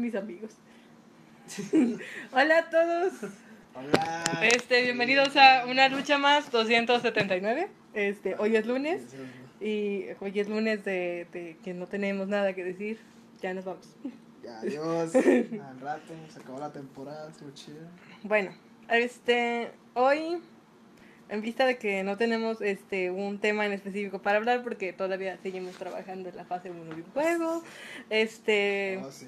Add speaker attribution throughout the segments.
Speaker 1: mis amigos. Hola a todos.
Speaker 2: Hola.
Speaker 1: Este, bienvenidos a una lucha más 279. Este, hoy es lunes y hoy es lunes de, de que no tenemos nada que decir. Ya nos vamos.
Speaker 2: Ya, adiós. Al rato, se acabó la temporada, estuvo chida.
Speaker 1: Bueno, este, hoy en vista de que no tenemos este un tema en específico para hablar porque todavía seguimos trabajando en la fase 1 de un juego. Este,
Speaker 2: Oh, sí.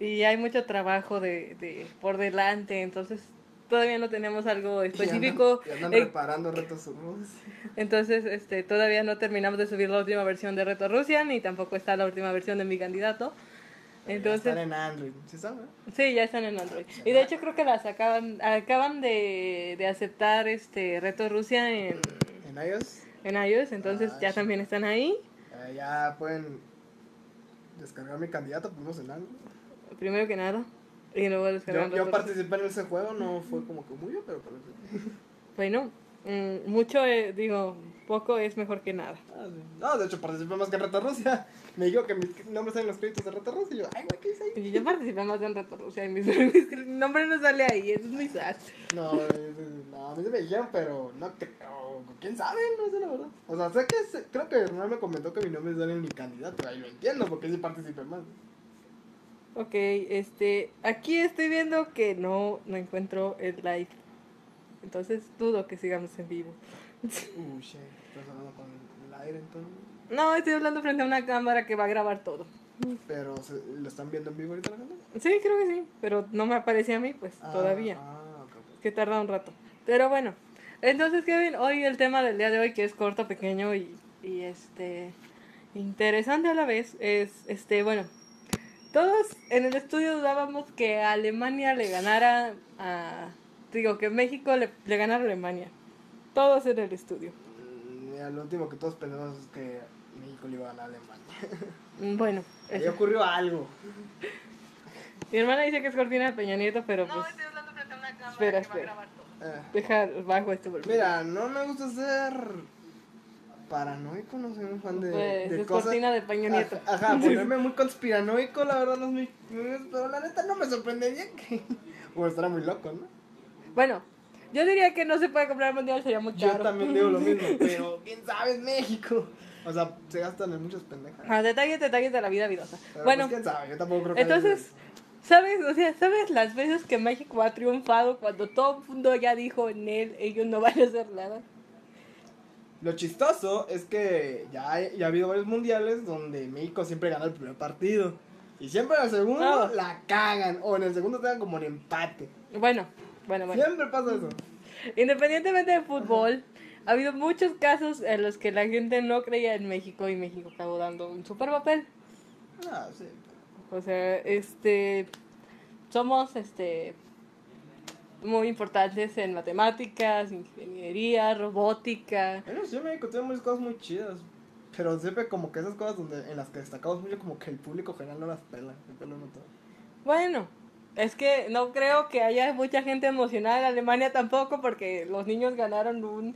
Speaker 1: Y hay mucho trabajo de, de por delante, entonces todavía no tenemos algo específico.
Speaker 2: Y andan, y andan
Speaker 1: Eh,
Speaker 2: reparando retos subos.
Speaker 1: entonces, este, todavía no terminamos de subir la última versión de Reto Rusia, ni tampoco está la última versión de mi candidato. Entonces,
Speaker 2: Están en Android, ¿sí sabes?
Speaker 1: sí, ya están en Android. Y de hecho creo que las acaban, acaban de, de aceptar este Reto Rusia en,
Speaker 2: En iOS.
Speaker 1: en iOS, entonces
Speaker 2: Ah,
Speaker 1: ya
Speaker 2: sí.
Speaker 1: también están ahí.
Speaker 2: eh, ya pueden descargar mi candidato, ponemos en Android.
Speaker 1: Primero que nada. Y luego
Speaker 2: Yo,
Speaker 1: descargar
Speaker 2: yo
Speaker 1: Rusia.
Speaker 2: participé en ese juego, no fue como que muy, pero parece.
Speaker 1: Bueno, mm, mucho, eh, digo, poco es mejor que nada.
Speaker 2: Ah, sí. No, de hecho participé más que en Reto Rusia. Me dijo que mis nombres salen en los créditos de Reto Rusia. Y yo, ay, güey, ¿qué hice ahí?
Speaker 1: Y yo participé más en Reto Rusia y mi, mi nombre no sale ahí, eso es muy sad.
Speaker 2: No, no, a mí se me dijeron, pero no creo. ¿Quién sabe? No sé la verdad. O sea, sé que creo que Hernán me comentó que mi nombre sale en mi candidato. Ahí lo entiendo, porque sí participé más.
Speaker 1: Ok, este, aquí estoy viendo que no, no encuentro el live. Entonces dudo que sigamos en vivo.
Speaker 2: Shit. Estás hablando con el aire entonces.
Speaker 1: No, estoy hablando frente a una cámara que va a grabar todo.
Speaker 2: Pero, ¿se- ¿lo están viendo en vivo ahorita la gente?
Speaker 1: Sí, creo que sí, pero no me aparece a mí, pues,
Speaker 2: Ah,
Speaker 1: todavía.
Speaker 2: Ah, ok, ok.
Speaker 1: que tarda un rato. Pero bueno, entonces Kevin, hoy el tema del día de hoy que es corto, pequeño y, y este interesante a la vez es este bueno, todos en el estudio dudábamos que Alemania le ganara a digo que México le, le ganara a Alemania. Todos en el estudio.
Speaker 2: Mm, mira, lo último que todos pensamos es que México le iba a ganar a Alemania.
Speaker 1: Mm, Bueno,
Speaker 2: Ahí ocurrió algo.
Speaker 1: mi hermana dice que es cortina de Peña Nieto, pero pues hablando frente a una cámara Espera, que va a espera. grabar todo.
Speaker 2: Eh,
Speaker 1: deja bajo este volumen.
Speaker 2: Mira, no me gusta ser paranoico, no soy un fan de,
Speaker 1: Pues,
Speaker 2: de
Speaker 1: es
Speaker 2: cosas.
Speaker 1: cortina de Peña Nieto.
Speaker 2: Ajá, ajá, ponerme muy conspiranoico, la verdad no es mi. no Pero la neta no me sorprendería que. O estará muy loco, ¿no?
Speaker 1: Bueno, yo diría que no se puede comprar el mundial, sería muy
Speaker 2: Yo
Speaker 1: caro.
Speaker 2: también digo lo mismo, pero quién sabe, México. O sea, se gastan en muchas pendejas.
Speaker 1: Ah, detalles, detalles de la vida vidosa.
Speaker 2: Pero,
Speaker 1: bueno,
Speaker 2: pues, quién sabe, yo tampoco creo que.
Speaker 1: entonces, ¿sabes? O sea, ¿sabes las veces que México ha triunfado cuando todo el mundo ya dijo en él, ellos no van a hacer nada?
Speaker 2: Lo chistoso es que ya, ya ha habido varios mundiales donde México siempre gana el primer partido. Y siempre en el segundo
Speaker 1: Ah.
Speaker 2: la cagan. O en el segundo te dan como en empate.
Speaker 1: Bueno, bueno, bueno.
Speaker 2: Siempre pasa eso.
Speaker 1: Independientemente del fútbol, ha habido muchos casos en los que la gente no creía en México y México acabó dando un super papel.
Speaker 2: Ah, sí.
Speaker 1: O sea, este, somos, este, muy importantes en matemáticas, ingeniería, robótica.
Speaker 2: Bueno, sí, México tiene muchas cosas muy chidas. Pero siempre como que esas cosas donde, en las que destacamos mucho, como que el público general no las pela. Siempre lo he notado.
Speaker 1: Bueno, es que no creo que haya mucha gente emocionada en Alemania tampoco porque los niños ganaron un,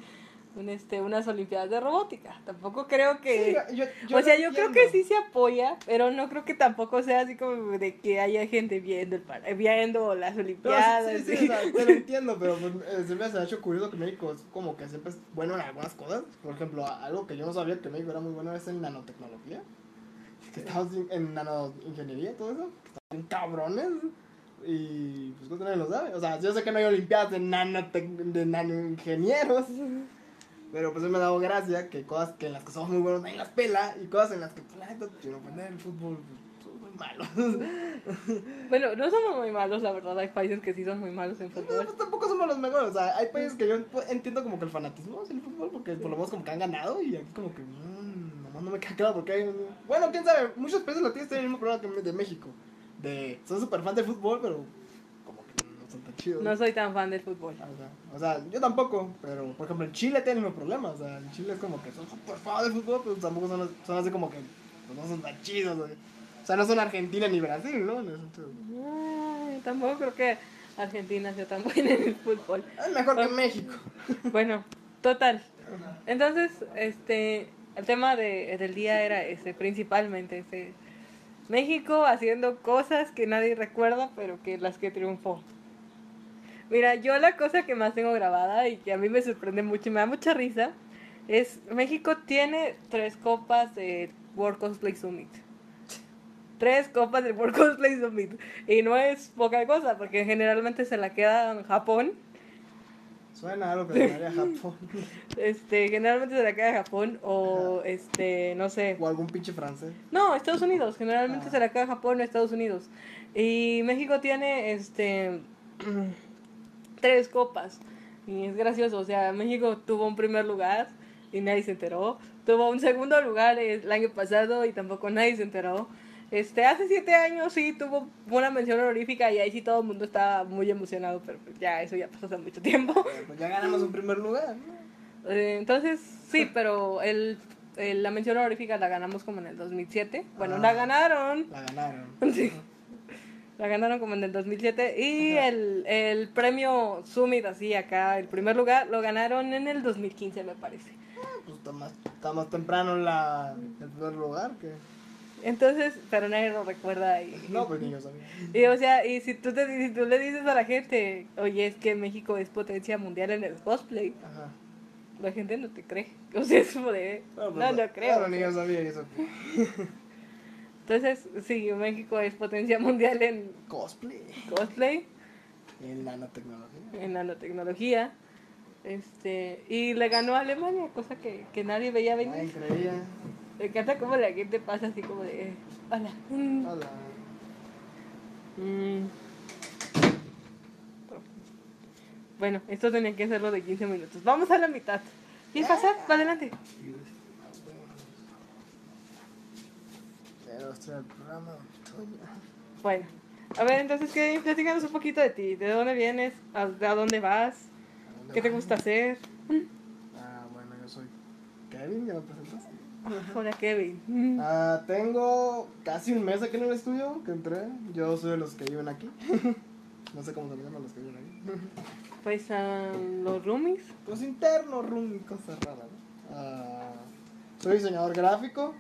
Speaker 1: un, este, unas olimpiadas de robótica. Tampoco creo que...
Speaker 2: Sí, yo- yo
Speaker 1: o sea, yo creo que sí se apoya, pero no creo que tampoco sea así como de que haya gente viendo el viendo las
Speaker 2: No,
Speaker 1: olimpiadas.
Speaker 2: sí, sí, sí, o sea, te lo entiendo, pero pues, eh, se me hace hecho curioso que México es como que siempre es bueno en algunas cosas. Por ejemplo, algo que yo no sabía que México era muy bueno es en nanotecnología. Que estamos en- en nanoingeniería, todo eso. que bien cabrones. Y pues que nadie lo sabe. O sea, yo sé que no hay olimpiadas de, de nanoingenieros. Pero pues me ha dado gracia que cosas que en las que somos muy buenos nadie las pela. Y cosas en las que, pues, la neta, sin ofender el fútbol, pues, muy malos.
Speaker 1: Bueno, no somos muy malos, la verdad. Hay países que sí son muy malos en
Speaker 2: No,
Speaker 1: fútbol.
Speaker 2: pues tampoco somos los mejores. O sea, hay países que yo entiendo como que el fanatismo es el fútbol, porque por lo menos como que han ganado y aquí como que mmm, nomás no me queda claro porque hay... Bueno, quién sabe, muchos países latinos tienen el mismo problema que de México. De, son súper fan del fútbol, pero como que no son tan chidos.
Speaker 1: No soy tan fan del fútbol.
Speaker 2: O sea, o sea, yo tampoco, pero por ejemplo en Chile tienen el mismo problema. O sea, en Chile es como que son súper fan del fútbol, pero tampoco son, son así como que pues, no son tan chidos. O sea, no son Argentina ni Brasil, ¿no?
Speaker 1: Ay, tampoco creo que Argentina sea tan buena en el fútbol.
Speaker 2: Es mejor que México.
Speaker 1: Bueno, total. Entonces, este, el tema de, del día era ese, principalmente ese. México haciendo cosas que nadie recuerda, pero que las que triunfó. Mira, yo la cosa que más tengo grabada y que a mí me sorprende mucho y me da mucha risa es México tiene tres copas de World Cosplay Summit. Tres copas de World Cosplay Summit. Y no es poca cosa, porque generalmente se la queda en Japón.
Speaker 2: Suena algo que se a Japón.
Speaker 1: Este, generalmente se la queda en Japón o este, no sé.
Speaker 2: O algún pinche francés.
Speaker 1: No, Estados Unidos. Generalmente
Speaker 2: Ah.
Speaker 1: se la queda Japón o Estados Unidos. Y México tiene este tres copas. Y es gracioso. O sea, México tuvo un primer lugar y nadie se enteró. Tuvo un segundo lugar el año pasado y tampoco nadie se enteró. Este, hace siete años sí tuvo una mención honorífica y ahí sí todo el mundo estaba muy emocionado, pero pues ya eso ya pasó hace mucho tiempo.
Speaker 2: Pues ya ganamos un primer lugar. ¿no?
Speaker 1: Eh, Entonces, sí, pero el, el- la mención honorífica la ganamos como en el 2007. Bueno,
Speaker 2: Ah.
Speaker 1: la ganaron.
Speaker 2: La ganaron.
Speaker 1: Sí. La ganaron como en el 2007. Y el, el premio Summit, así acá, el primer lugar, lo ganaron en el 2015, me parece.
Speaker 2: Pues está más, está más temprano la, el primer lugar que.
Speaker 1: Entonces, pero nadie lo recuerda. Y,
Speaker 2: No, pues ni yo sabía.
Speaker 1: y, o sea, y si tú, te, si tú le dices a la gente, oye, es que México es potencia mundial en el cosplay,
Speaker 2: Ajá.
Speaker 1: la gente no te cree. O sea, es como de, no,
Speaker 2: pues,
Speaker 1: no creo.
Speaker 2: Claro, ni yo sabía eso.
Speaker 1: Entonces, sí, México es potencia mundial en
Speaker 2: Cosplay.
Speaker 1: cosplay,
Speaker 2: En nanotecnología.
Speaker 1: en nanotecnología. Este, y le ganó a Alemania, cosa que, que nadie veía venir.
Speaker 2: Nadie creía.
Speaker 1: Me encanta cómo la gente pasa así como de, hola. mm,
Speaker 2: Hola.
Speaker 1: mm". Bueno, esto tenía que hacerlo de 15 minutos. Vamos a la mitad. ¿Quieres pasar? Va adelante. Bueno, a ver, entonces, ¿qué? Platícanos un poquito de ti. ¿De dónde vienes? ¿A, a dónde vas?
Speaker 2: ¿A dónde
Speaker 1: ¿Qué te gusta hacer?
Speaker 2: Ah, bueno, yo soy Kevin, ya me presentas.
Speaker 1: Hola, Kevin.
Speaker 2: Ah, tengo casi un mes aquí en el estudio que entré. Yo soy de los que viven aquí. no sé cómo se llaman los que viven aquí.
Speaker 1: Pues a los roomies.
Speaker 2: Pues interno, room, cosas raras. ¿no? Ah, soy diseñador gráfico.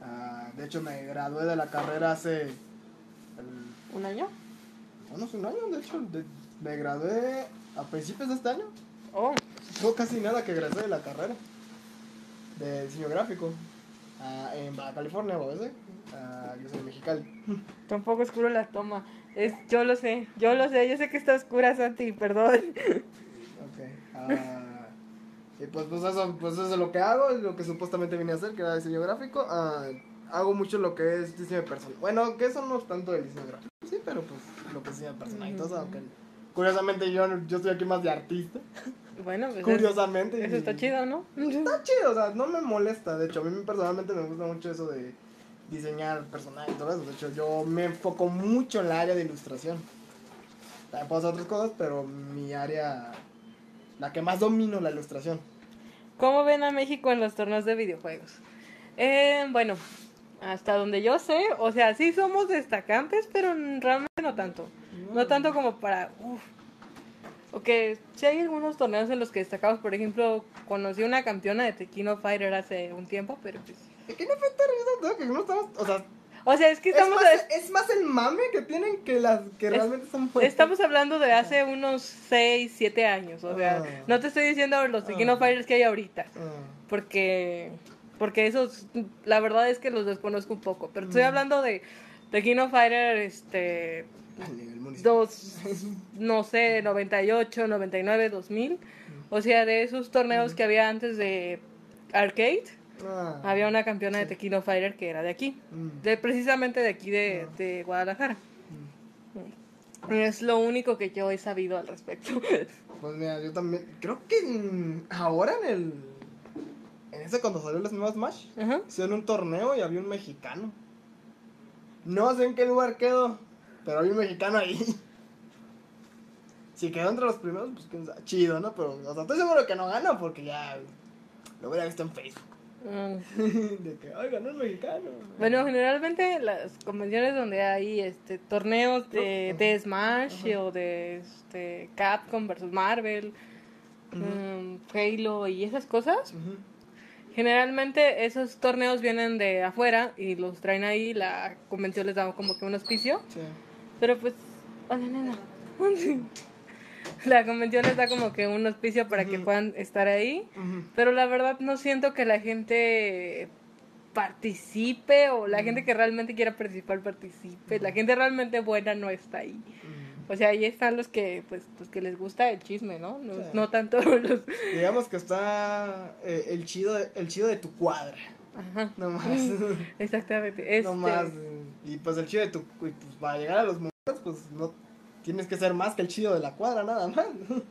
Speaker 2: Ah, de hecho, me gradué de la carrera hace. el-
Speaker 1: ¿Un año?
Speaker 2: bueno, hace un año, de hecho. de- me gradué a principios de este año.
Speaker 1: Oh,
Speaker 2: No casi nada que egresé de la carrera de diseño gráfico ah, en Baja California, OBC. Ah, yo soy Mexicali.
Speaker 1: tampoco oscuro la toma. Es, yo lo sé, yo lo sé, yo sé que está oscura, Santi, perdón.
Speaker 2: Ok. ah, y pues, pues, eso, pues eso es lo que hago, es lo que supuestamente vine a hacer, que era diseño gráfico. Ah, hago mucho lo que es diseño de personal. Bueno, que eso no es tanto de diseño gráfico, sí, pero pues lo que es diseño de personal y todo eso, aunque curiosamente yo, yo estoy aquí más de artista.
Speaker 1: Bueno, pues
Speaker 2: Curiosamente.
Speaker 1: eso, eso está chido, ¿no?
Speaker 2: Está chido, o sea, no me molesta. De hecho, a mí personalmente me gusta mucho eso de diseñar personajes y todo eso. De hecho, yo me enfoco mucho en la área de ilustración. También puedo hacer otras cosas, pero mi área, la que más domino, la ilustración.
Speaker 1: ¿Cómo ven a México en los torneos de videojuegos? Eh, bueno, hasta donde yo sé, o sea, sí somos destacantes, pero realmente no tanto. No tanto como para... Uf. Ok, sí hay algunos torneos en los que destacamos, por ejemplo, conocí una campeona de Tequino Fighter hace un tiempo, pero pues...
Speaker 2: Es que no fue terrible, que no estamos, o sea,
Speaker 1: O sea, es que
Speaker 2: es
Speaker 1: estamos,
Speaker 2: es más el mame que tienen que las que
Speaker 1: Es-
Speaker 2: realmente son buenas.
Speaker 1: estamos hablando de hace unos 6, 7 años, o sea,
Speaker 2: Ah.
Speaker 1: no te estoy diciendo los Tequino
Speaker 2: Ah.
Speaker 1: Fighters que hay ahorita.
Speaker 2: Ah,
Speaker 1: porque porque esos la verdad es que los desconozco un poco pero estoy
Speaker 2: Mm.
Speaker 1: hablando de of Fighter este. Dos no sé 98 99 2000 o sea de esos torneos que había antes de arcade
Speaker 2: Ah,
Speaker 1: había una campeona de Tequino Fighter que era de aquí
Speaker 2: mm,
Speaker 1: de precisamente de aquí de,
Speaker 2: Ah.
Speaker 1: de Guadalajara
Speaker 2: mm.
Speaker 1: es lo único que yo he sabido al respecto
Speaker 2: Pues mira, yo también. Creo que en- ahora en el. En ese cuando salió el Smash Smash, hicieron un torneo y había un mexicano. No sé en qué lugar quedó, pero había un mexicano ahí. Si quedó entre los primeros, pues quién sabe. Chido, ¿no? Pero, o sea, estoy seguro que no gana porque ya lo hubiera visto en Facebook.
Speaker 1: Mm.
Speaker 2: De que, ay, ganó el mexicano.
Speaker 1: Bueno, generalmente las convenciones donde hay este torneos de, de Smash o de este Capcom versus Marvel, mm, Halo y esas cosas. Generalmente esos torneos vienen de afuera y los traen ahí, la convención les da como que un auspicio,
Speaker 2: Sí.
Speaker 1: Pero pues, hola nena. La convención les da como que un auspicio para que puedan estar ahí, pero la verdad no siento que la gente participe o la gente que realmente quiera participar participe. La gente realmente buena no está ahí. O sea, ahí están los que, pues, los que les gusta el chisme, ¿no? No,
Speaker 2: Sí.
Speaker 1: no tanto los...
Speaker 2: Digamos que está eh, el, chido de, el chido de tu cuadra.
Speaker 1: Ajá.
Speaker 2: No más.
Speaker 1: Exactamente. Este,
Speaker 2: No más. Y pues el chido de tu. Y pues para llegar a los pues no tienes que ser más que el chido de la cuadra, nada más.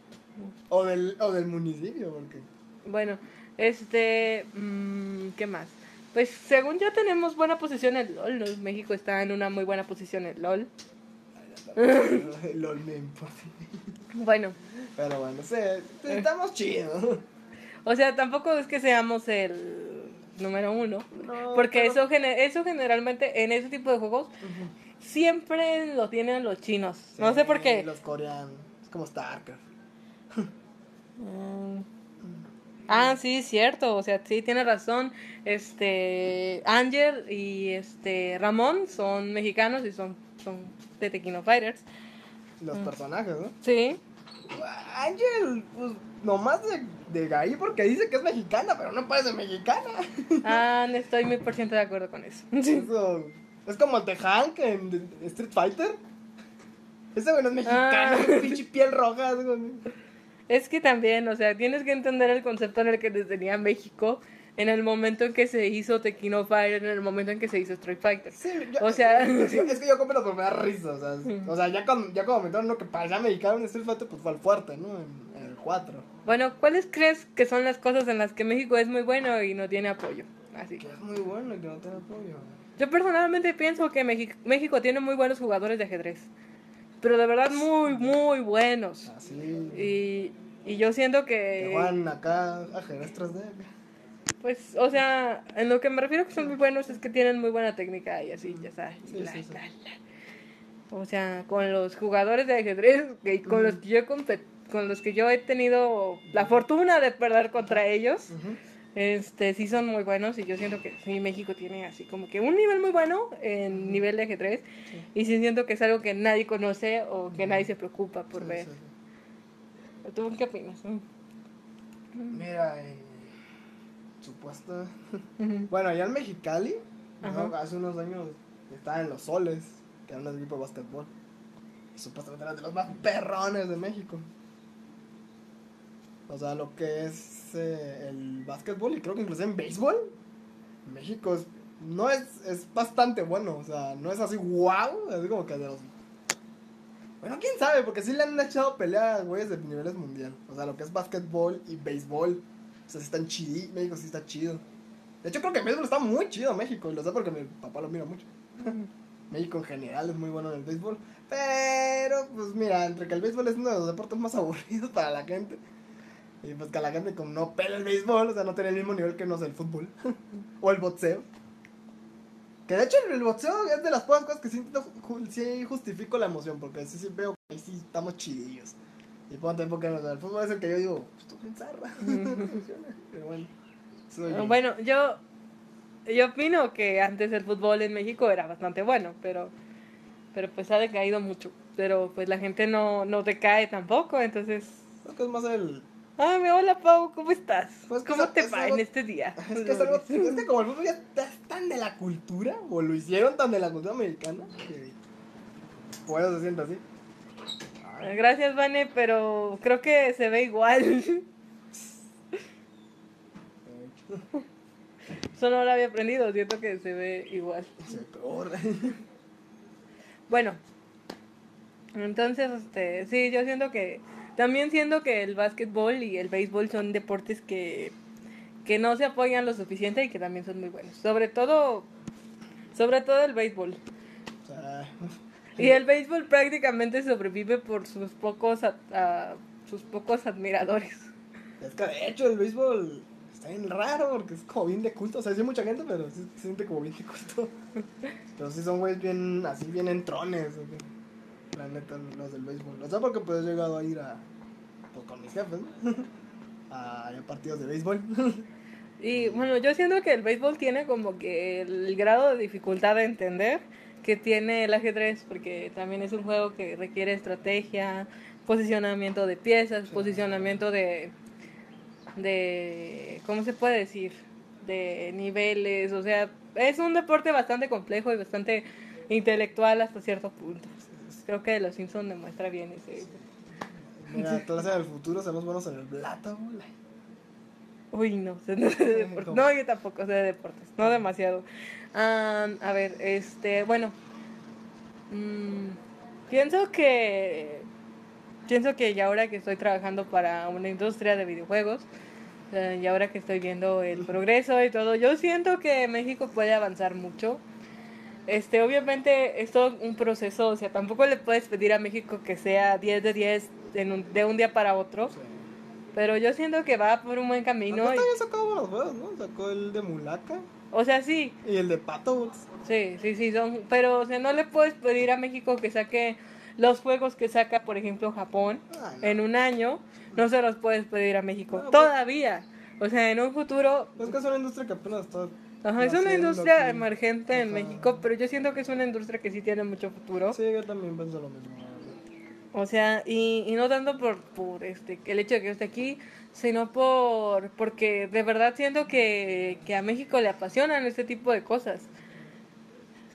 Speaker 2: O del, o del municipio, porque.
Speaker 1: Bueno, este, mm, ¿qué más? Pues según ya tenemos buena posición en LOL, ¿no? México está en una muy buena posición en LOL.
Speaker 2: LOL me importa.
Speaker 1: Bueno,
Speaker 2: Pero bueno, sí, estamos chidos.
Speaker 1: o sea, tampoco es que seamos el número uno,
Speaker 2: No,
Speaker 1: porque
Speaker 2: pero-
Speaker 1: eso, eso generalmente en ese tipo de juegos. Siempre lo tienen los chinos. no sé por qué.
Speaker 2: Los coreanos. Es como StarCraft.
Speaker 1: Mm. Ah, sí, cierto, o sea, sí, tiene razón. Este, Ángel y este Ramón son mexicanos y son, son de Tequino Fighters.
Speaker 2: Los
Speaker 1: Mm.
Speaker 2: personajes, ¿no?
Speaker 1: Sí.
Speaker 2: Ángel, pues nomás de, de ahí porque dice que es mexicana, pero no parece mexicana.
Speaker 1: Ah, no estoy muy por ciento de acuerdo con eso.
Speaker 2: Eso, es como el de Hank en Street Fighter. Ese güey no es mexicano,
Speaker 1: Ah.
Speaker 2: es pinche piel roja. es güey.
Speaker 1: Es que también, o sea, tienes que entender el concepto en el que les tenía México en el momento en que se hizo Tequino Fighter, en el momento en que se hizo Street Fighter.
Speaker 2: Sí, yo-
Speaker 1: O sea-
Speaker 2: es, es que yo compro pero me da risa. O sea, o sea ya, cuando, ya cuando metieron uno que parecía mexicano en Street Fighter, pues fue al fuerte, ¿no? En, en el 4.
Speaker 1: Bueno, ¿cuáles crees que son las cosas en las que México es muy bueno y no tiene apoyo? Así.
Speaker 2: Que es muy bueno y que no tiene apoyo.
Speaker 1: Yo personalmente pienso que Meji- México tiene muy buenos jugadores de ajedrez. Pero de verdad muy, muy buenos.
Speaker 2: Así.
Speaker 1: Y, y yo siento
Speaker 2: Que acá ajedrez 3D.
Speaker 1: pues, o sea, en lo que me refiero que son muy buenos es que tienen muy buena técnica y así, ya sabes.
Speaker 2: Sí,
Speaker 1: la,
Speaker 2: sí, sí.
Speaker 1: la, la. O sea, con los jugadores de ajedrez que, con, los que yo con los que yo he tenido la fortuna de perder contra ellos,
Speaker 2: Ujú.
Speaker 1: Este, sí son muy buenos y yo siento que sí, México tiene así como que un nivel muy bueno en nivel de ajedrez y sí siento que es algo que nadie conoce o que nadie se preocupa por
Speaker 2: Sí,
Speaker 1: ver. ¿Tú qué opinas?
Speaker 2: Mira, eh, supuesta.
Speaker 1: Ujú.
Speaker 2: Bueno, allá en Mexicali, hace unos años estaba en los Soles, que era un equipo de básquetbol. Supuestamente era de los más perrones de México. O sea, lo que es eh, el básquetbol y creo que incluso en béisbol, México es, no es, es bastante bueno. O sea, no es así wow, así como que de los... Bueno, quién sabe, porque sí le han echado pelea a güeyes de niveles mundial. O sea, lo que es básquetbol y béisbol. O sea, sí están chidi, México sí está chido. De hecho, creo que el béisbol está muy chido México, y lo sé porque mi papá lo mira mucho. México en general es muy bueno en el béisbol. Pero, pues mira, entre que el béisbol es uno de los deportes más aburridos para la gente. Y pues que a la gente como no pela el béisbol, o sea, no tiene el mismo nivel que, no sé, el fútbol. o el boxeo. Que de hecho el boxeo es de las pocas cosas que sí, sí justifico la emoción, porque sí, sí veo que ahí sí estamos chidillos. Y ponte porque o sea, el fútbol es el que yo digo, pues tú bien zarra. Pero bueno. soy yo.
Speaker 1: Bueno, yo, yo opino que antes el fútbol en México era bastante bueno, pero, pero pues ha decaído mucho. Pero pues la gente no, no decae tampoco, entonces...
Speaker 2: Creo que es más el,
Speaker 1: Ah, mi hola Pau, ¿cómo estás?
Speaker 2: Pues
Speaker 1: ¿Cómo
Speaker 2: es-
Speaker 1: te
Speaker 2: es
Speaker 1: va
Speaker 2: algo-
Speaker 1: en este día?
Speaker 2: Es que, es, algo, que como el fútbol ya tan de la cultura, o lo hicieron tan de la cultura mexicana, que por eso se siente así.
Speaker 1: Gracias, Vane, pero creo que se ve igual. Eso no lo había aprendido, siento que se ve igual.
Speaker 2: Se peor.
Speaker 1: Bueno, entonces, este, sí, yo siento que, también siento que el básquetbol y el béisbol son deportes que, que no se apoyan lo suficiente y que también son muy buenos. Sobre todo, sobre todo el béisbol.
Speaker 2: Sea,
Speaker 1: Y el béisbol prácticamente sobrevive por sus pocos, a- a- sus pocos admiradores.
Speaker 2: es que de hecho el béisbol está bien raro porque es como bien de culto. O sea, sí hay mucha gente, pero sí se siente como bien de culto. Pero sí son güeyes bien, así bien entrones. La neta, los del béisbol. O sea, porque pues he llegado a ir a, pues con mis jefes, ¿no? A, a partidos de béisbol.
Speaker 1: Y bueno, yo siento que el béisbol tiene como que el grado de dificultad de entender que tiene el ajedrez, porque también es un juego que requiere estrategia, posicionamiento de piezas, posicionamiento de, de, ¿cómo se puede decir? De niveles, o sea, es un deporte bastante complejo y bastante intelectual hasta cierto punto. Creo que Los Simpsons demuestra bien ese.
Speaker 2: Mira, clase del futuro, somos buenos en el plata, bola.
Speaker 1: Uy, no, sé no sé de deportes. No, yo tampoco sé de deportes, no demasiado. Ah, a ver, este, bueno, mm, pienso que, pienso que ya ahora que estoy trabajando para una industria de videojuegos, eh, y ahora que estoy viendo el progreso y todo, yo siento que México puede avanzar mucho. Este, obviamente es todo un proceso, o sea, tampoco le puedes pedir a México que sea 10 de 10 en un- de un día para otro,
Speaker 2: Sí.
Speaker 1: pero yo siento que va por un buen camino.
Speaker 2: Acá
Speaker 1: y-
Speaker 2: también sacó buenos juegos, ¿no? Sacó el de Mulaka
Speaker 1: o sea, sí,
Speaker 2: y el de Pato.
Speaker 1: Sí, sí, sí, son, pero o sea, no le puedes pedir a México que saque los juegos que saca, por ejemplo, Japón
Speaker 2: Ah, no.
Speaker 1: en un año, no se los puedes pedir a México
Speaker 2: No, pues-
Speaker 1: todavía. O sea, en un futuro,
Speaker 2: Es que es una industria que apenas está.
Speaker 1: Ajá, es una industria emergente en. México, pero yo siento que es una industria que sí tiene mucho futuro.
Speaker 2: Sí, yo también pienso lo mismo.
Speaker 1: O sea, y, y no tanto por, por este el hecho de que yo esté aquí, sino por porque de verdad siento que, que a México le apasionan este tipo de cosas.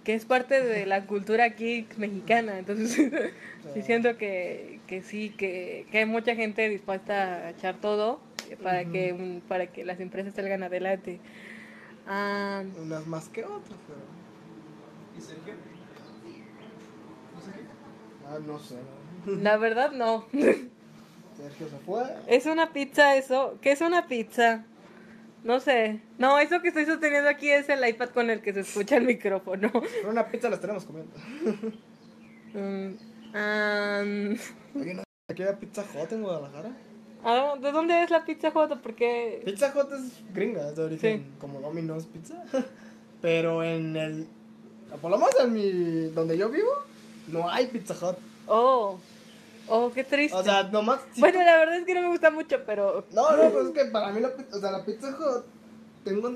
Speaker 1: Que es parte de la cultura aquí mexicana. Entonces, sí siento que, que sí, que, que hay mucha gente dispuesta a echar todo para, que, un- para que las empresas salgan adelante. Ah,
Speaker 2: Unas más que otras, pero.
Speaker 3: ¿Y Sergio? ¿No Sergio?
Speaker 2: Ah, no sé. ¿no?
Speaker 1: la verdad, no.
Speaker 2: Sergio se fue.
Speaker 1: Es una pizza eso. ¿Qué es una pizza? No sé. No, eso que estoy sosteniendo aquí es el iPad con el que se escucha el micrófono.
Speaker 2: Pero una pizza la estaremos comiendo.
Speaker 1: Am,
Speaker 2: Oye, no, aquí hay Pizza Hut en Guadalajara.
Speaker 1: Ah, ¿De dónde es la pizza J? Porque...
Speaker 2: Pizza Hut es gringa, es de origen
Speaker 1: Sí.
Speaker 2: como Domino's Pizza. Pero en el. Por lo menos en mi. donde yo vivo, no hay Pizza Hut.
Speaker 1: Oh, oh, qué triste.
Speaker 2: O sea, nomás. si
Speaker 1: bueno, la verdad es que no me gusta mucho, pero...
Speaker 2: No, no, pues es que para mí la pizza, o sea, la Pizza Hut, tengo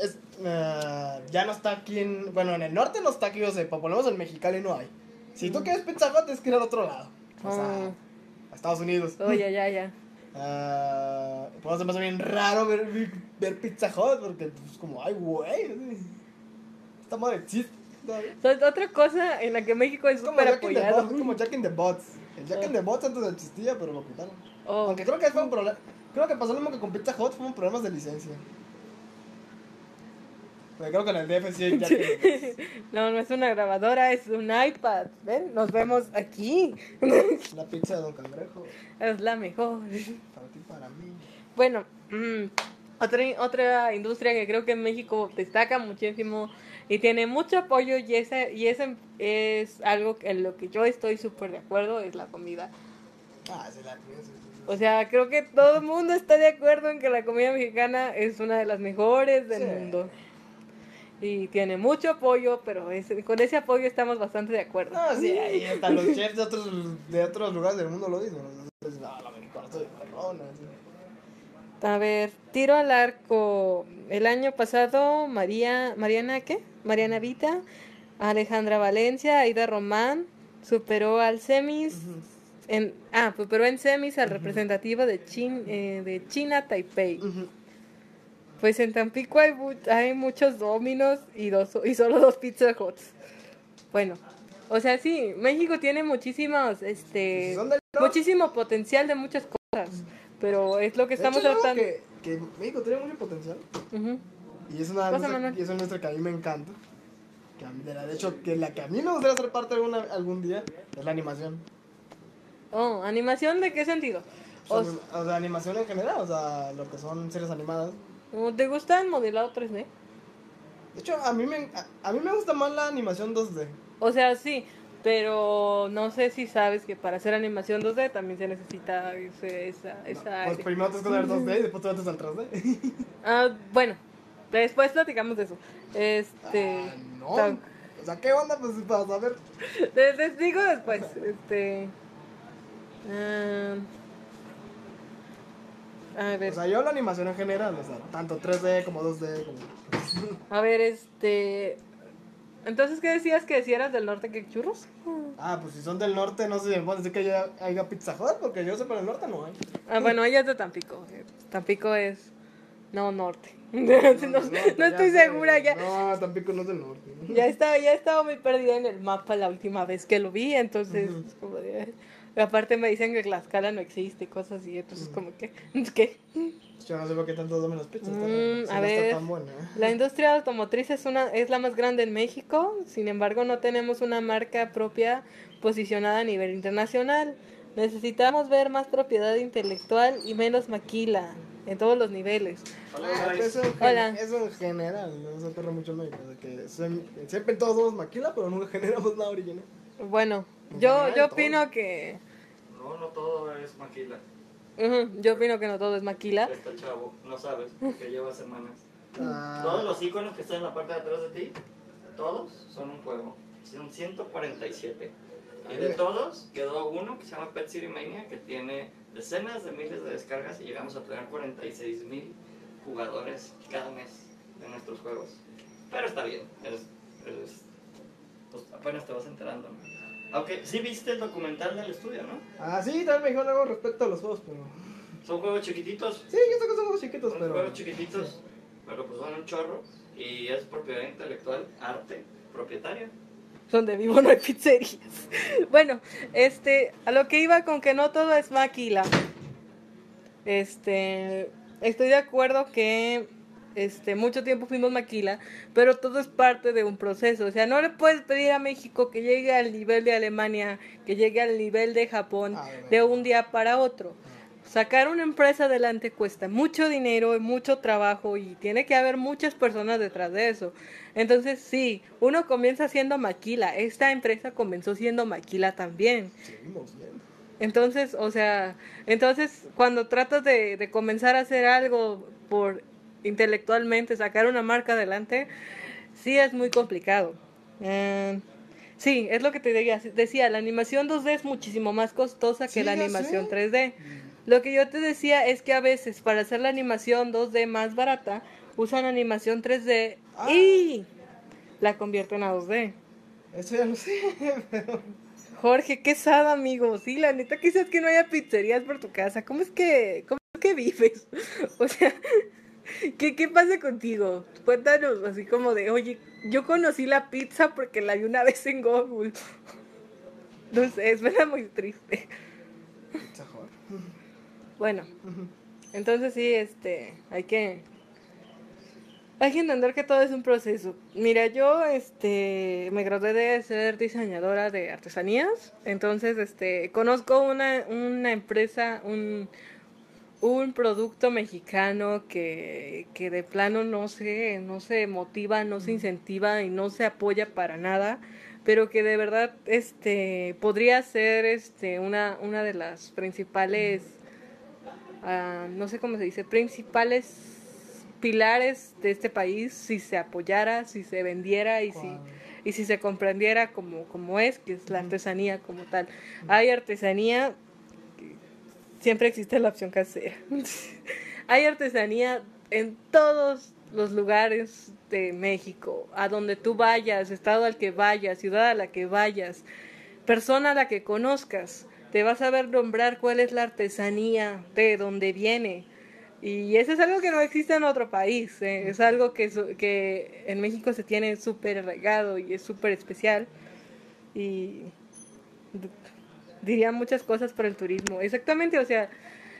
Speaker 2: es, ah, ya no está aquí en, bueno, en el norte no está aquí, yo sé, por lo menos en Mexicali no hay. Si tú quieres Pizza Hut, tienes que ir al otro lado, o sea,
Speaker 1: Oh.
Speaker 2: a Estados Unidos.
Speaker 1: Oh, ya, ya, ya.
Speaker 2: Por eso se me hace bien raro ver, ver Pizza Hut, porque pues como, ay, güey, esta madre existe.
Speaker 1: otra cosa en la que México es
Speaker 2: Es como
Speaker 1: súper
Speaker 2: Jack, in the
Speaker 1: apoyado.
Speaker 2: Box, es como Jack in the Box. El Jack in the Box antes existía, pero lo quitaron.
Speaker 1: Oh,
Speaker 2: Aunque creo que fue un problema. Creo que pasó lo mismo que con Pizza Hut, fueron problemas de licencia. Pero creo que en el DF sí Box.
Speaker 1: no, no es una grabadora, es un iPad. ¿Ven? Nos vemos aquí.
Speaker 2: La pizza de Don Cangrejo.
Speaker 1: es la mejor.
Speaker 2: Para ti, para mí.
Speaker 1: Bueno, mm, otra, otra industria que creo que en México destaca muchísimo y tiene mucho apoyo y ese, y ese es algo en lo que yo estoy súper de acuerdo, es la comida.
Speaker 2: Ah, sí, la.
Speaker 1: O sea, creo que todo el mundo está de acuerdo en que la comida mexicana es una de las mejores del
Speaker 2: Sí.
Speaker 1: mundo. Y tiene mucho apoyo, pero con ese apoyo estamos bastante de acuerdo.
Speaker 2: No, sí, hasta los chefs de otros, de otros lugares del mundo lo dicen. Entonces, la mexicana soy perrona. así.
Speaker 1: A ver, tiro al arco. El año pasado, María, Mariana, ¿qué? Mariana Vita, Alejandra Valencia, Aida Román, superó al semis, en, ah, superó en semis al representativo de, Chin, eh, de China Taipei.
Speaker 2: Ujú.
Speaker 1: Pues en Tampico hay, hay muchos dominos y, dos, y solo dos Pizza Huts. Bueno, o sea, sí, México tiene muchísimos, este,
Speaker 2: del
Speaker 1: muchísimo potencial de muchas cosas, pero es lo que
Speaker 2: De
Speaker 1: estamos
Speaker 2: hecho,
Speaker 1: tratando.
Speaker 2: que, que México tiene mucho potencial. Y es una y es una industria que a mí me encanta. Que a mí- de, la, de hecho, que la que a mí me gustaría ser parte alguna, algún día es la animación.
Speaker 1: Oh, ¿animación de qué sentido?
Speaker 2: O, sea, o sea, animación en general, o sea, lo que son series animadas.
Speaker 1: ¿Te gusta el modelado 3D?
Speaker 2: De hecho, a mí me, a, a mí me gusta más la animación 2D.
Speaker 1: O sea, sí, pero no sé si sabes que para hacer animación 2D también se necesita ese- esa... esa
Speaker 2: Pues primero tienes que ver 2D y después te metes al 3D.
Speaker 1: Ah, bueno, después platicamos de eso. Este...
Speaker 2: Ah, no. O sea, ¿qué onda? Pues para saber.
Speaker 1: Les, les digo después, este... ah, A ver,
Speaker 2: O sea, yo la animación en general, o sea, tanto 3D como 2D, como...
Speaker 1: a ver, este... Entonces, ¿qué decías que si eras del norte que churros?
Speaker 2: Ah, pues si son del norte, no sé si me pueden decir que ya haya Pizza Hut, porque yo sé para el norte no hay.
Speaker 1: Ah, bueno, ella es de Tampico. eh, Tampico es... No, norte. no, estoy segura ya.
Speaker 2: No, Tampico no es del norte.
Speaker 1: Ya estaba, ya estaba muy perdida en el mapa la última vez que lo vi, entonces,
Speaker 2: Ujú.
Speaker 1: como de- aparte me dicen que Tlaxcala no existe y cosas así, entonces como que, ¿qué?
Speaker 2: Yo no sé por qué tanto Domino's Pizza. está-
Speaker 1: Mm,
Speaker 2: si
Speaker 1: a
Speaker 2: no
Speaker 1: ver.
Speaker 2: está tan buena.
Speaker 1: La industria automotriz es, una, es la más grande en México, sin embargo no tenemos una marca propia posicionada a nivel internacional. Necesitamos ver más propiedad intelectual y menos maquila en todos los niveles.
Speaker 2: Ah, pues eso,
Speaker 1: Hola.
Speaker 2: eso en general, no se ocurre mucho en México. De que se- siempre todos somos maquila, pero nunca generamos nada original.
Speaker 1: Bueno,
Speaker 2: En
Speaker 1: yo,
Speaker 2: general,
Speaker 1: yo
Speaker 2: todo.
Speaker 1: opino que...
Speaker 4: No, no todo es maquila.
Speaker 1: ujú, yo opino que no todo es maquila.
Speaker 4: Está chavo, no sabes, porque lleva semanas.
Speaker 2: Ah,
Speaker 4: Todos los iconos que están en la parte de atrás de ti, todos son un juego. Son 147. Y de todos quedó uno que se llama Pet City Mania, que tiene decenas de miles de descargas y llegamos a tener 46 mil jugadores cada mes de nuestros juegos. Pero está bien, eres, eres- pues apenas te vas enterando. ¿no? Aunque sí viste el documental del estudio, ¿no?
Speaker 2: Ah, sí, también me dijeron algo respecto a los juegos, pero...
Speaker 4: Son juegos chiquititos,
Speaker 2: Sí, yo sé que son juegos chiquitos,
Speaker 4: Son
Speaker 2: pero...
Speaker 4: juegos chiquititos, pero pues son un chorro y es propiedad intelectual, arte propietaria.
Speaker 1: donde vivo no hay pizzerías. Bueno, este, a lo que iba con que no todo es maquila. Este, estoy de acuerdo que este mucho tiempo fuimos maquila, pero todo es parte de un proceso, o sea, no le puedes pedir a México que llegue al nivel de Alemania, que llegue al nivel de Japón
Speaker 2: Ah,
Speaker 1: de un día para otro. Sacar una empresa adelante cuesta mucho dinero y mucho trabajo y tiene que haber muchas personas detrás de eso. Entonces, sí, uno comienza siendo maquila. Esta empresa comenzó siendo maquila también.
Speaker 2: Seguimos.
Speaker 1: Entonces, o sea, entonces cuando tratas de, de comenzar a hacer algo por intelectualmente, sacar una marca adelante, sí es muy complicado. Eh, sí, es lo que te decía, decía, la animación 2D es muchísimo más costosa
Speaker 2: Sí,
Speaker 1: que la animación
Speaker 2: sé.
Speaker 1: 3D. Lo que yo te decía es que a veces para hacer la animación 2D más barata, usan animación 3D
Speaker 2: Ah.
Speaker 1: y la convierten a 2D.
Speaker 2: Eso ya lo sé, pero...
Speaker 1: Jorge, qué sad, amigo. Sí, la neta, quizás que no haya pizzerías por tu casa. ¿Cómo es que, cómo es que vives? O sea, ¿qué, ¿qué pasa contigo? Cuéntanos, así como de, oye, yo conocí la pizza porque la vi una vez en Google. No sé, es verdad muy triste. Bueno, entonces sí, este, hay que, hay que entender que todo es un proceso. Mira, yo, este, me gradué de ser diseñadora de artesanías, entonces, este, conozco una, una empresa, un, un producto mexicano que, que de plano no se, no se motiva, no se incentiva y no se apoya para nada, pero que de verdad, este, podría ser, este, una, una de las principales ah, no sé cómo se dice, principales pilares de este país si se apoyara, si se vendiera y si, y si se comprendiera como, como es, que es la artesanía como tal. Hay artesanía, siempre existe la opción casera. Hay artesanía en todos los lugares de México, a donde tú vayas, estado al que vayas, ciudad a la que vayas, persona a la que conozcas, te vas a ver nombrar cuál es la artesanía de dónde viene. Y eso es algo que no existe en otro país, ¿eh? es algo que, que en México se tiene súper arraigado y es súper especial. Y diría muchas cosas por el turismo. Exactamente, o sea,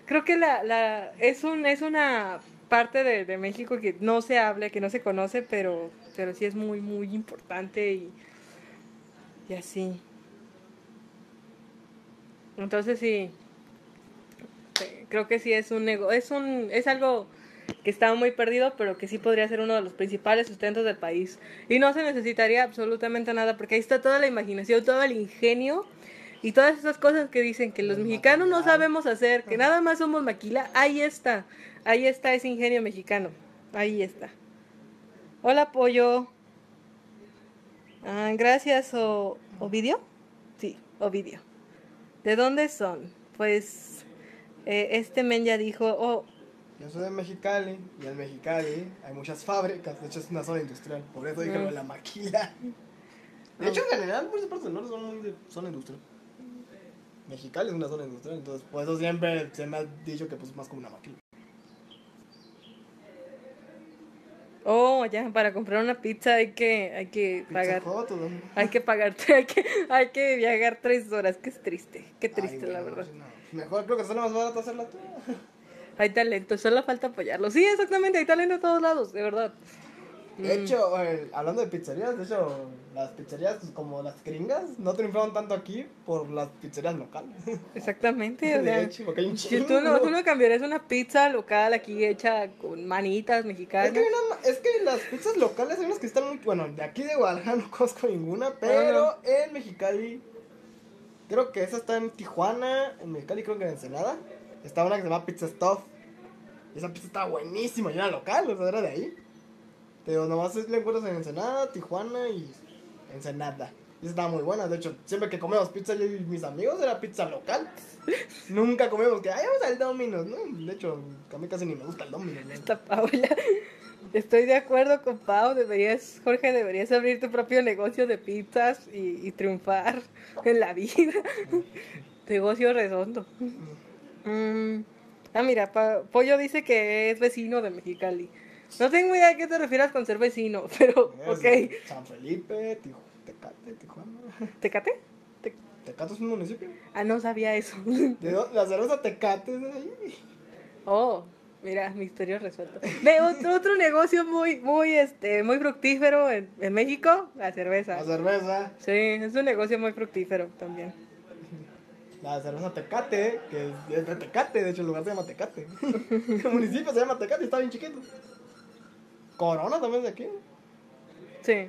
Speaker 1: creo que la, la, es, un, es una parte de, de México que no se habla, que no se conoce, pero, pero sí es muy, muy importante y, y así. Entonces sí, eh, creo que sí es un nego es un es algo que está muy perdido, pero que sí podría ser uno de los principales sustentos del país. Y no se necesitaría absolutamente nada, porque ahí está toda la imaginación, todo el ingenio y todas esas cosas que dicen que los mexicanos no sabemos hacer, que nada más somos maquila. Ahí está, ahí está ese ingenio mexicano, ahí está. Hola, pollo. Ah, gracias, o, Ovidio. Sí, Ovidio. ¿De dónde son? Pues eh, este men ya dijo, oh,
Speaker 2: Yo soy de Mexicali y en Mexicali hay muchas fábricas, de hecho es una zona industrial, por eso dije lo de la maquila. De hecho, en general, muchas partes del norte son muy de zona industrial. Mexicali es una zona industrial, entonces por eso siempre se me ha dicho que pues es más como una maquila.
Speaker 1: Oh, ya, para comprar una pizza hay que, hay que
Speaker 2: Pizza
Speaker 1: pagar. Hay que pagarte, hay que, hay que viajar tres horas, que es triste, qué triste la verdad.
Speaker 2: no. Mejor creo que sale más barato hacerla tú.
Speaker 1: Hay talento, solo falta apoyarlo. Sí, exactamente, hay talento a todos lados, de verdad.
Speaker 2: De
Speaker 1: Mm.
Speaker 2: hecho, hablando de pizzerías, de hecho, las pizzerías como las gringas no triunfaron tanto aquí por las pizzerías locales.
Speaker 1: Exactamente, o
Speaker 2: De
Speaker 1: sea,
Speaker 2: hecho, porque hay un
Speaker 1: si tú no, tú no cambiarías una pizza local aquí hecha con manitas mexicanas.
Speaker 2: Es que, hay una- es que las pizzas locales hay unas que están muy. Bueno, de aquí de Guadalajara no conozco ninguna, pero en Mexicali. Creo que esa está en Tijuana. En Mexicali creo que en Ensenada. Está una que se llama Pizza Stuff. Y esa pizza está buenísima. Y era local, o sea, era de ahí. Pero nomás la encuentras en Ensenada, Tijuana y Ensenada. Y estaba muy buena. De hecho, siempre que comemos pizza yo y mis amigos era pizza local. Nunca comemos que, ay, vamos al Domino's, ¿no? De hecho, a mí casi ni me gusta el Domino's. ¿no?
Speaker 1: Esta Paula. Estoy de acuerdo con Pau, deberías, Jorge, deberías abrir tu propio negocio de pizzas y, y triunfar en la vida. negocio redondo. Mm, Ah, mira, Pa- Pollo dice que es vecino de Mexicali. No tengo idea a qué te refieras con ser vecino, pero,
Speaker 2: Es
Speaker 1: ok.
Speaker 2: San Felipe, Tiju- Tecate, Tijuana.
Speaker 1: ¿Tecate? Te-
Speaker 2: Tecate es un municipio.
Speaker 1: Ah, no sabía eso.
Speaker 2: ¿De dónde? La cerveza Tecate es de ahí.
Speaker 1: Oh, mira, misterio resuelto. Ve, otro, otro negocio muy, muy, este, muy fructífero en, en México, la cerveza.
Speaker 2: La cerveza.
Speaker 1: Sí, es un negocio muy fructífero también.
Speaker 2: La cerveza Tecate, que es- es de Tecate, de hecho el lugar se llama Tecate. el municipio se llama Tecate y está bien chiquito. Corona también de aquí.
Speaker 1: Sí.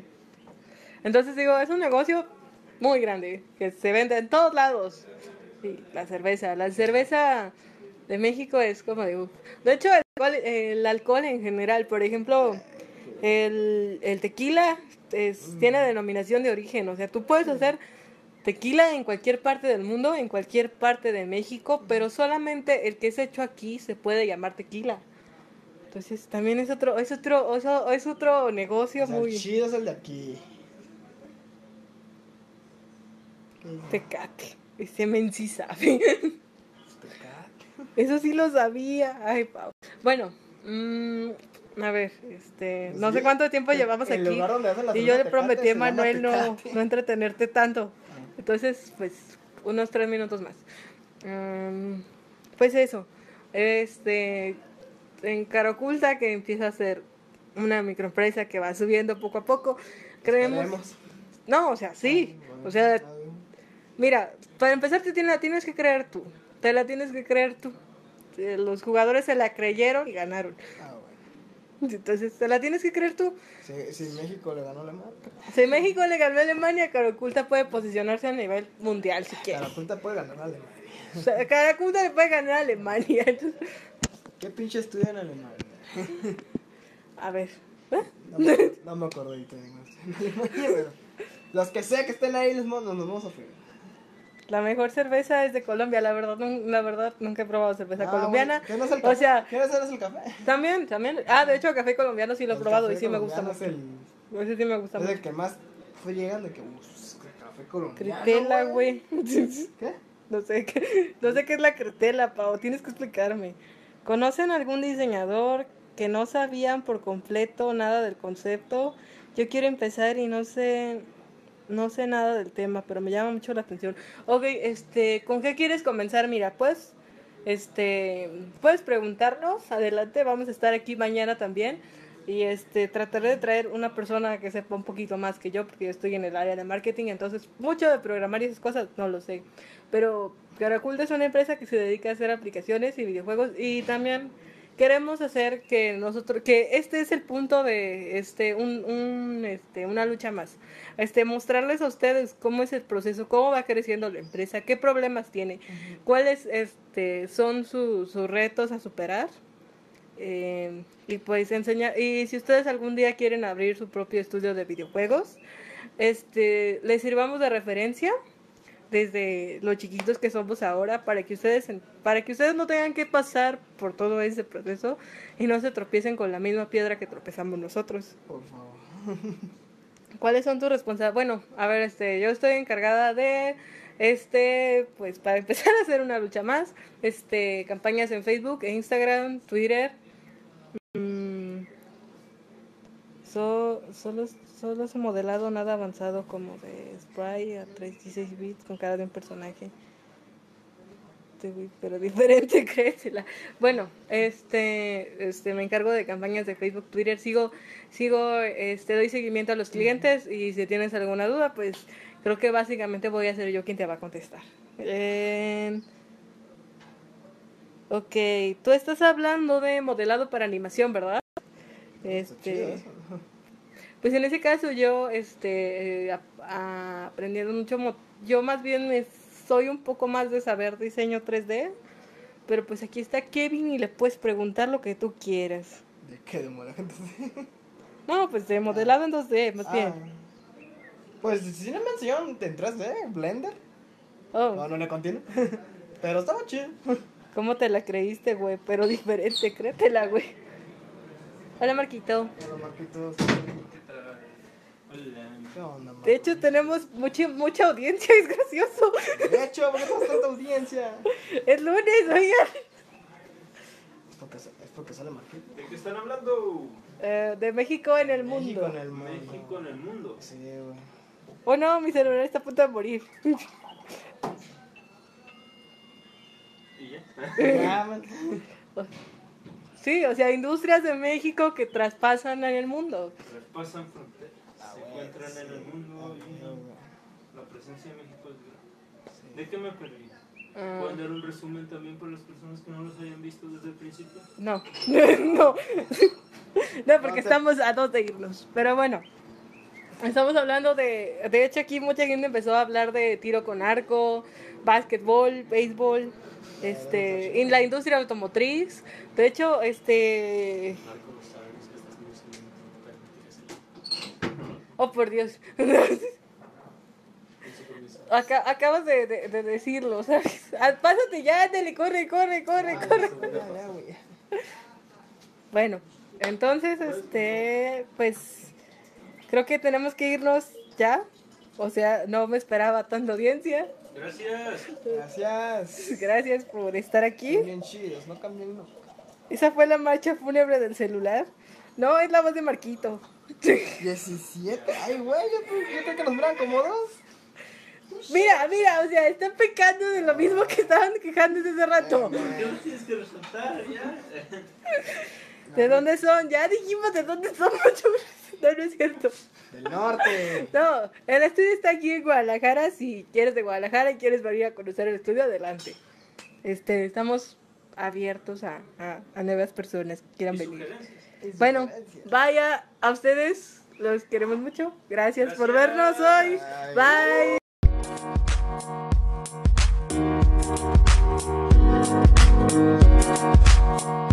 Speaker 1: Entonces digo, es un negocio muy grande, que se vende en todos lados. La cerveza, la cerveza de México es como uf. De hecho, el alcohol, el alcohol en general, por ejemplo, el, el tequila es- tiene denominación de origen, o sea, tú puedes hacer tequila en cualquier parte del mundo, en cualquier parte de México, pero solamente el que es hecho aquí se puede llamar tequila. Entonces también es otro, es otro, es otro negocio
Speaker 2: O sea,
Speaker 1: muy
Speaker 2: chido es el de aquí.
Speaker 1: tecate. Ese men sí sabe.
Speaker 2: Tecate.
Speaker 1: Eso sí lo sabía. Ay, Pau. Bueno, mm, a ver, este, no sé cuánto tiempo
Speaker 2: el-
Speaker 1: llevamos
Speaker 2: el
Speaker 1: aquí. Y yo le prometí a Manuel no, no entretenerte tanto.
Speaker 2: Ah.
Speaker 1: Entonces, pues, unos tres minutos más. Mm, pues eso. Este, en Cara Oculta, que empieza a ser una microempresa que va subiendo poco a poco, creemos.
Speaker 2: Esperemos.
Speaker 1: No, o sea, sí. O sea. Mira, para empezar te la tienes que creer tú. Te la tienes que creer tú. Los jugadores se la creyeron y ganaron.
Speaker 2: Ah, bueno.
Speaker 1: Entonces, te la tienes que creer tú.
Speaker 2: Si, si México le ganó a Alemania,
Speaker 1: Si México le ganó a Alemania, Caraculta puede posicionarse a nivel mundial si quiere.
Speaker 2: Carapunta puede ganar a Alemania.
Speaker 1: O sea, Caraculta le puede ganar a Alemania. Entonces,
Speaker 2: ¿Qué pinche estudia en Alemania?
Speaker 1: a ver. ¿eh?
Speaker 2: No me, no me acuerdo ahorita de pero los que sé que estén ahí les nos, nos vamos a fregar.
Speaker 1: La mejor cerveza es de Colombia. La verdad, la verdad nunca he probado cerveza
Speaker 2: Ah,
Speaker 1: colombiana.
Speaker 2: bueno, ¿Qué no es el
Speaker 1: o
Speaker 2: café?
Speaker 1: sea,
Speaker 2: ¿Qué no es el café?
Speaker 1: también, también. Ah, de hecho, café colombiano sí lo he probado y sí me gusta mucho.
Speaker 2: Es el,
Speaker 1: Ese sí me gusta
Speaker 2: es
Speaker 1: mucho.
Speaker 2: el que más friegan de que "Uf, el café colombiano.
Speaker 1: Cretela, güey.
Speaker 2: ¿Qué?
Speaker 1: No sé qué, no sé qué es la cretela, Pau, tienes que explicarme. ¿Conocen algún diseñador que no sabían por completo nada del concepto? Yo quiero empezar y no sé no sé nada del tema, pero me llama mucho la atención. Ok, este, ¿con qué quieres comenzar? Mira, pues este, puedes preguntarnos, adelante, vamos a estar aquí mañana también. Y este, trataré de traer una persona que sepa un poquito más que yo, porque yo estoy en el área de marketing, entonces mucho de programar y esas cosas no lo sé. Pero Caracult es una empresa que se dedica a hacer aplicaciones y videojuegos y también queremos hacer que nosotros, que este es el punto de este, un, un, este, una lucha más. Este, mostrarles a ustedes cómo es el proceso, cómo va creciendo la empresa, qué problemas tiene, cuáles este, son su- sus retos a superar. Eh, y pues enseñar, y si ustedes algún día quieren abrir su propio estudio de videojuegos, este, les sirvamos de referencia desde los chiquitos que somos ahora para que ustedes en- para que ustedes no tengan que pasar por todo ese proceso y no se tropiecen con la misma piedra que tropezamos nosotros.
Speaker 2: Por favor.
Speaker 1: ¿Cuáles son tus responsabilidades? Bueno, a ver, este, yo estoy encargada de, este, pues para empezar a hacer una lucha más, este, campañas en Facebook, e Instagram, Twitter. Mm, so- solo, solo modelado nada avanzado como de spray a 36 bits con cara de un personaje. Este, pero diferente, créetela. Bueno, este, este, me encargo de campañas de Facebook, Twitter, sigo, sigo, este, doy seguimiento a los clientes y si tienes alguna duda, pues creo que básicamente voy a ser yo quien te va a contestar. Eh, ok, tú estás hablando de modelado para animación, ¿verdad? Este, pues en ese caso yo, este, eh, ap- a- aprendiendo mucho, yo más bien me- soy un poco más de saber diseño 3D, pero pues aquí está Kevin y le puedes preguntar lo que tú quieras.
Speaker 2: ¿De qué de mola entonces?
Speaker 1: No, pues de modelado en 2D, más bien.
Speaker 2: Ah, Pues sí me mención en 3D, Blender.
Speaker 1: Oh,
Speaker 2: No, no le contiene. Pero estaba chido.
Speaker 1: ¿Cómo te la creíste, güey? Pero diferente, créetela, güey. Hola, Marquito.
Speaker 2: Hola, Marquitos.
Speaker 3: ¿Qué tal? Hola.
Speaker 2: ¿Qué onda, Marco?
Speaker 1: De hecho, tenemos mucha, mucha audiencia, es gracioso.
Speaker 2: De hecho, ¿por qué tenemos tanta audiencia?
Speaker 1: Es lunes, oigan.
Speaker 2: Es porque, es porque sale Marquito.
Speaker 3: ¿De qué están hablando?
Speaker 1: Eh, de México en el mundo.
Speaker 2: México en el mundo.
Speaker 3: México en el mundo.
Speaker 2: Sí, güey.
Speaker 1: Oh no, mi celular está a punto de morir. Sí, o sea, industrias de México que traspasan en el mundo.
Speaker 3: Traspasan fronteras.
Speaker 2: Ah,
Speaker 3: Se encuentran
Speaker 2: sí.
Speaker 3: en el mundo y la presencia de México es gran.
Speaker 2: Sí.
Speaker 3: ¿De qué me perdí?
Speaker 1: Ah,
Speaker 3: ¿Pueden dar un resumen también para las personas que no los hayan visto desde el principio?
Speaker 1: no, no. No, porque estamos a dos de irnos. Pero bueno, estamos hablando de... De hecho, aquí mucha gente empezó a hablar de tiro con arco, básquetbol, béisbol, este, en la industria automotriz. De hecho, este... Oh, por Dios. Aca- acabas de, de- de decirlo, ¿sabes? Ah, Pásate ya, ándale, corre, corre, corre, corre.
Speaker 2: Ya, güey.
Speaker 1: Bueno, entonces, este, pues, creo que tenemos que irnos ya. O sea, no me esperaba tanta audiencia.
Speaker 3: Gracias.
Speaker 2: Gracias.
Speaker 1: Gracias por estar aquí.
Speaker 2: Bien chidos, no cambien nunca.
Speaker 1: Esa fue la marcha fúnebre del celular. No, es la voz de Marquito.
Speaker 2: 17. Ay, güey, yo, creo que nos miran como dos.
Speaker 1: Mira, mira, o sea, están pecando de lo mismo que estaban quejándose hace rato.
Speaker 3: ¿Por qué no tienes que resaltar ya?
Speaker 1: ¿De dónde son? Ya dijimos de dónde son, mucho. No, no es cierto.
Speaker 2: Del norte.
Speaker 1: No, el estudio está aquí en Guadalajara. Si quieres de Guadalajara y quieres venir a conocer el estudio, adelante. Este, estamos abiertos a, a, a nuevas personas que quieran
Speaker 3: ¿Y
Speaker 1: venir. Bueno, vaya a ustedes. Los queremos mucho. Gracias, por vernos hoy.
Speaker 2: Bye.
Speaker 1: Bye.